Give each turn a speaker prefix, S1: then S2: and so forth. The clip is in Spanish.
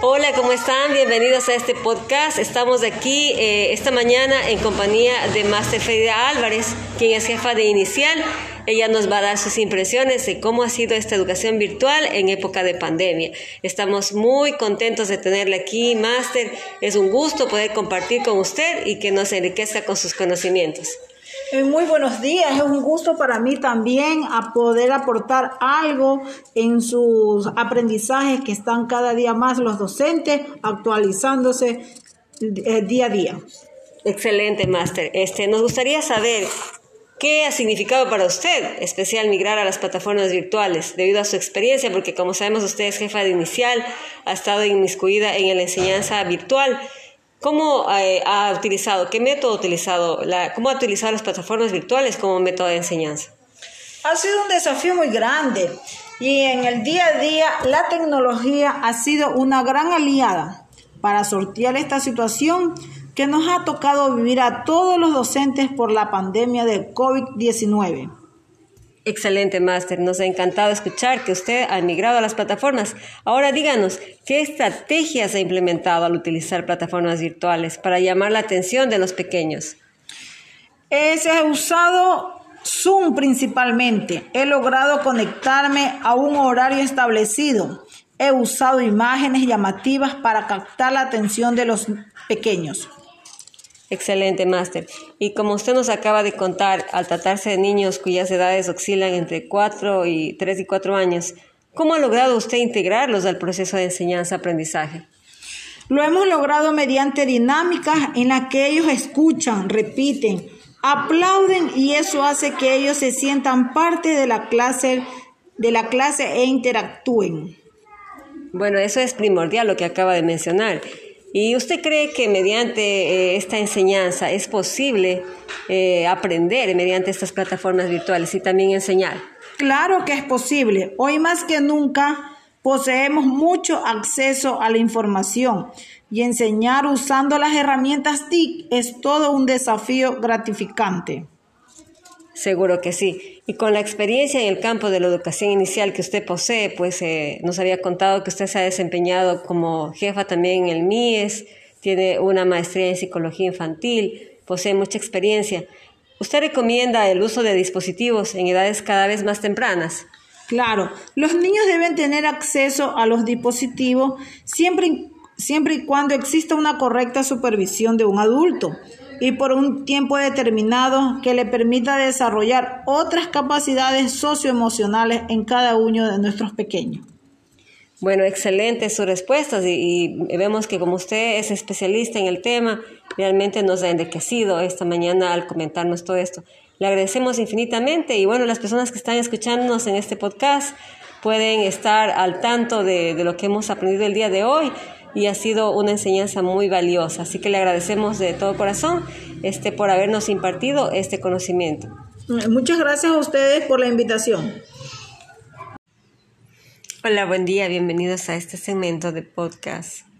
S1: Hola, ¿cómo están? Bienvenidos a este podcast. Estamos aquí eh, esta mañana en compañía de Master Frida Álvarez, quien es jefa de Inicial. Ella nos va a dar sus impresiones de cómo ha sido esta educación virtual en época de pandemia. Estamos muy contentos de tenerla aquí, Master. Es un gusto poder compartir con usted y que nos enriquezca con sus conocimientos.
S2: Eh, muy buenos días, es un gusto para mí también a poder aportar algo en sus aprendizajes que están cada día más los docentes actualizándose eh, día a día.
S1: Excelente, máster. Este, nos gustaría saber qué ha significado para usted especial migrar a las plataformas virtuales debido a su experiencia, porque como sabemos usted es jefa de inicial, ha estado inmiscuida en la enseñanza virtual. ¿Cómo eh, ha utilizado, qué método ha utilizado, cómo ha utilizado las plataformas virtuales como método de enseñanza?
S2: Ha sido un desafío muy grande y en el día a día la tecnología ha sido una gran aliada para sortear esta situación que nos ha tocado vivir a todos los docentes por la pandemia del COVID-19.
S1: Excelente, Máster. Nos ha encantado escuchar que usted ha migrado a las plataformas. Ahora díganos, ¿qué estrategias ha implementado al utilizar plataformas virtuales para llamar la atención de los pequeños?
S2: He usado Zoom principalmente. He logrado conectarme a un horario establecido. He usado imágenes llamativas para captar la atención de los pequeños.
S1: Excelente, máster. Y como usted nos acaba de contar, al tratarse de niños cuyas edades oscilan entre 4 y 3 y 4 años, ¿cómo ha logrado usted integrarlos al proceso de enseñanza-aprendizaje?
S2: Lo hemos logrado mediante dinámicas en las que ellos escuchan, repiten, aplauden y eso hace que ellos se sientan parte de la clase, de la clase e interactúen.
S1: Bueno, eso es primordial lo que acaba de mencionar. ¿Y usted cree que mediante eh, esta enseñanza es posible eh, aprender mediante estas plataformas virtuales y también enseñar?
S2: Claro que es posible. Hoy más que nunca poseemos mucho acceso a la información y enseñar usando las herramientas TIC es todo un desafío gratificante.
S1: Seguro que sí. Y con la experiencia en el campo de la educación inicial que usted posee, pues eh, nos había contado que usted se ha desempeñado como jefa también en el MIES, tiene una maestría en psicología infantil, posee mucha experiencia. ¿Usted recomienda el uso de dispositivos en edades cada vez más tempranas?
S2: Claro, los niños deben tener acceso a los dispositivos siempre, siempre y cuando exista una correcta supervisión de un adulto y por un tiempo determinado que le permita desarrollar otras capacidades socioemocionales en cada uno de nuestros pequeños.
S1: Bueno, excelente sus respuestas y, vemos que como usted es especialista en el tema, realmente nos ha enriquecido esta mañana al comentarnos todo esto. Le agradecemos infinitamente y bueno, las personas que están escuchándonos en este podcast pueden estar al tanto de, de lo que hemos aprendido el día de hoy y ha sido una enseñanza muy valiosa. Así que le agradecemos de todo corazón este, por habernos impartido este conocimiento.
S2: Muchas gracias a ustedes por la invitación.
S1: Hola, buen día, bienvenidos a este segmento de podcast.